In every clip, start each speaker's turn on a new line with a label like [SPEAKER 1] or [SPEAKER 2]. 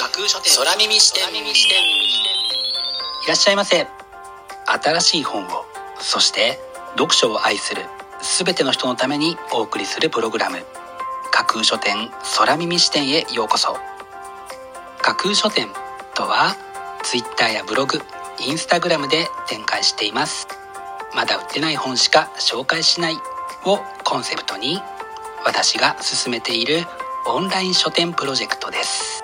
[SPEAKER 1] 空耳視点。
[SPEAKER 2] いらっしゃいませ。新しい本をそして読書を愛する全ての人のためにお送りするプログラム。架空書店空耳視点へようこそ。架空書店とは Twitter やブログインスタグラムで展開しています。まだ売ってない本しか紹介しないをコンセプトに私が進めているオンライン書店プロジェクトです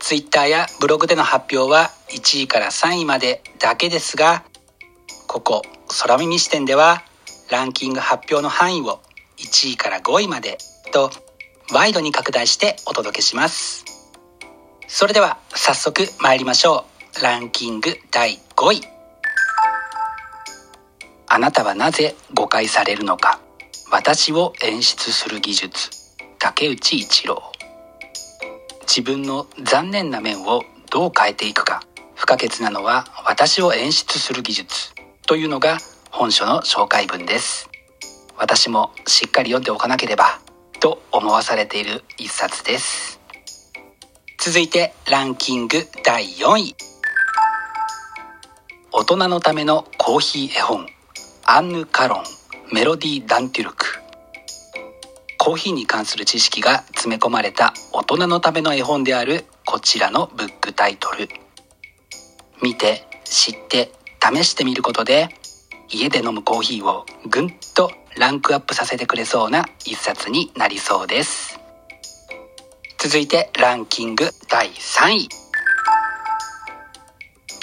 [SPEAKER 2] Twitter やブログでの発表は1位から3位までだけですがここ空耳視点ではランキング発表の範囲を1位から5位までとワイドに拡大してお届けします。それでは早速参りましょう。ランキング第5位。あなたはなぜ誤解されるのか。私を演出する技術。竹内一郎。自分の残念な面をどう変えていくか。不可欠なのは私を演出する技術というのが本書の紹介文です。私もしっかり読んでおかなければと思わされている一冊です。続いてランキング第4位。大人のためのコーヒー絵本。アンヌ・カロンメロディ・ダンテュルク。コーヒーに関する知識が詰め込まれた大人のための絵本であるこちらのブックタイトル。見て知って試してみることで家で飲むコーヒーをぐんとランクアップさせてくれそうな一冊になりそうです。続いてランキング第3位。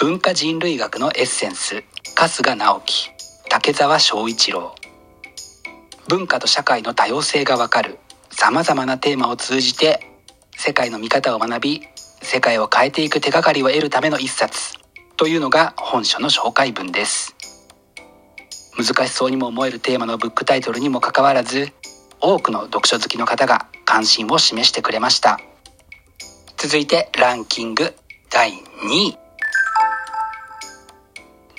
[SPEAKER 2] 文化人類学のエッセンス春日直樹竹澤翔一郎。文化と社会の多様性がわかる様々なテーマを通じて世界の見方を学び世界を変えていく手がかりを得るための一冊というのが本書の紹介文です。難しそうにも思えるテーマのブックタイトルにもかかわらず多くの読書好きの方が関心を示してくれました。続いてランキング第2位。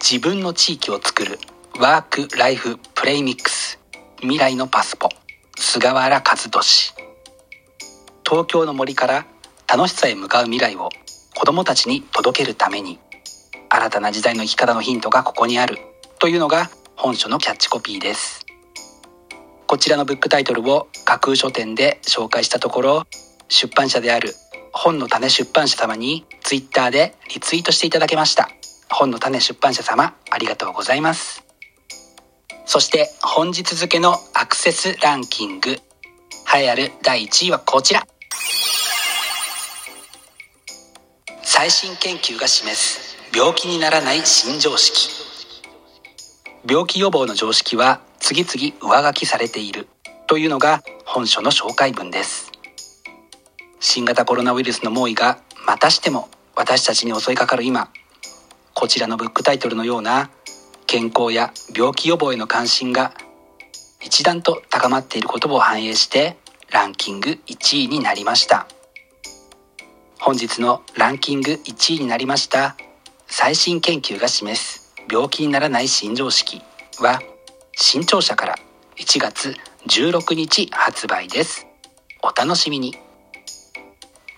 [SPEAKER 2] 自分の地域を作るワーク・ライフ・プレイミックス。未来のパスポ。菅原和俊。東京の森から楽しさへ向かう未来を子供たちに届けるために新たな時代の生き方のヒントがここにあるというのが本書のキャッチコピーです。こちらのブックタイトルを架空書店で紹介したところ出版社である本の種出版社様に Twitter でリツイートしていただけました。本の種出版社様ありがとうございます。そして本日付のアクセスランキング栄えある第1位はこちら。最新研究が示す病気にならない新常識。病気予防の常識は次々上書きされているというのが本書の紹介文です。新型コロナウイルスの猛威がまたしても私たちに襲いかかる今こちらのブックタイトルのような健康や病気予防への関心が一段と高まっていることを反映してランキング1位になりました。本日のランキング1位になりました。最新研究が示す病気にならない新常識は新潮社から1月16日発売です。お楽しみに。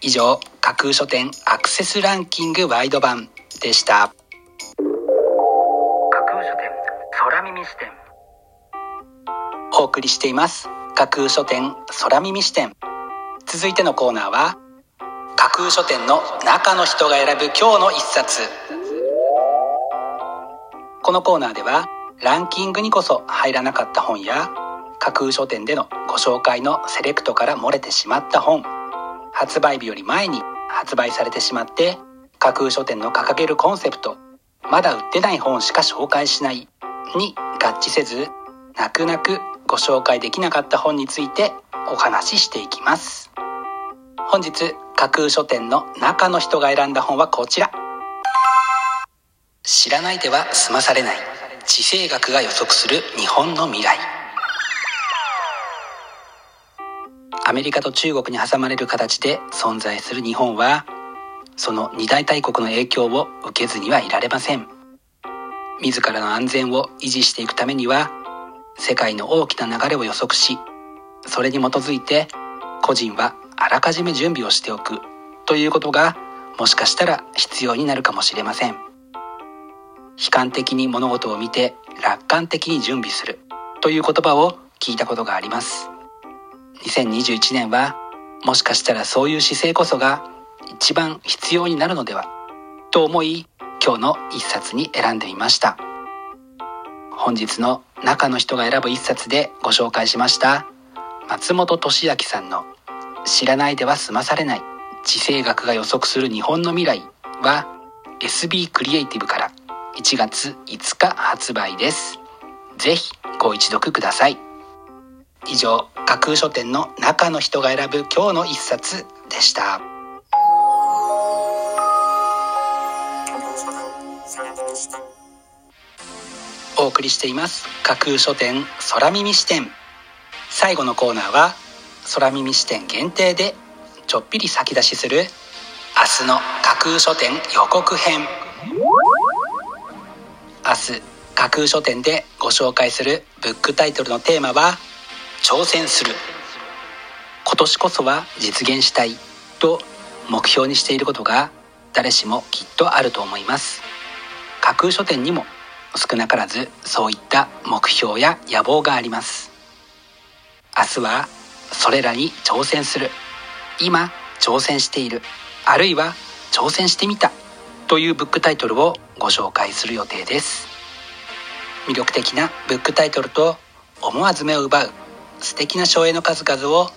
[SPEAKER 2] 以上架空書店アクセスランキングワイド版でした。空耳視点。お送りしています。架空書店空耳視点。続いてのコーナーは架空書店の中の人が選ぶ今日の一冊。このコーナーではランキングにこそ入らなかった本や架空書店でのご紹介のセレクトから漏れてしまった本発売日より前に発売されてしまって架空書店の掲げるコンセプトまだ売ってない本しか紹介しないに合致せず泣く泣くご紹介できなかった本についてお話ししていきます。本日架空書店の中の人が選んだ本はこちら。知らないでは済まされない。地政学が予測する日本の未来。アメリカと中国に挟まれる形で存在する日本はその二大大国の影響を受けずにはいられません。自らの安全を維持していくためには世界の大きな流れを予測しそれに基づいて個人はあらかじめ準備をしておくということがもしかしたら必要になるかもしれません。悲観的に物事を見て楽観的に準備するという言葉を聞いたことがあります。2021年はもしかしたらそういう姿勢こそが一番必要になるのではと思い今日の一冊に選んでみました。本日の中の人が選ぶ一冊でご紹介しました。松本俊明さんの「知らないでは済まされない地政学が予測する日本の未来」は SB クリエイティブから1月5日発売です。ぜひご一読ください。以上架空書店の中の人が選ぶ今日の一冊でした。お送りしています架空書店空耳視点。最後のコーナーは空耳視点限定でちょっぴり先出しする明日の架空書店予告編。明日架空書店でご紹介するブックタイトルのテーマは挑戦する。今年こそは実現したいと目標にしていることが誰しもきっとあると思います。架空書店にも少なからずそういった目標や野望があります。明日はそれらに挑戦する。今挑戦している。あるいは挑戦してみた。というブックタイトルをご紹介する予定です。魅力的なブックタイトルと思わず目を奪う。素敵な省エの数々を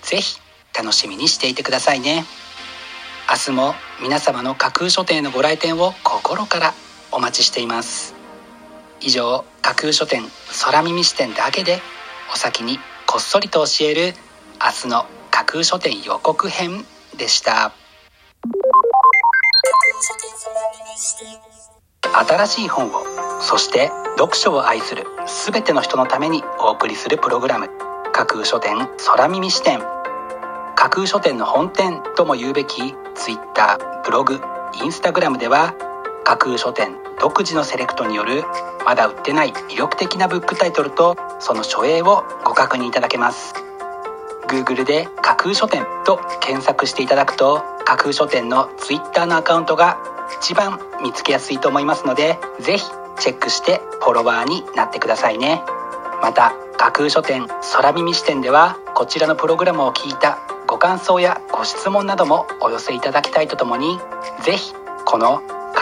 [SPEAKER 2] ぜひ楽しみにしていてくださいね。明日も皆様の架空書店のご来店を心からお待ちしています。以上架空書店空耳視点だけでお先にこっそりと教える明日の架空書店予告編でした。新しい本をそして読書を愛する全ての人のためにお送りするプログラム架空書店空耳視点。架空書店の本店とも言うべき Twitter ブログインスタグラムでは架空書店独自のセレクトによるまだ売ってない魅力的なブックタイトルとその書影をご確認いただけます。Google で架空書店と検索していただくと架空書店の Twitter のアカウントが一番見つけやすいと思いますのでぜひチェックしてフォロワーになってくださいね。また架空書店空耳視点ではこちらのプログラムを聞いたご感想やご質問などもお寄せいただきたいとともにぜひこの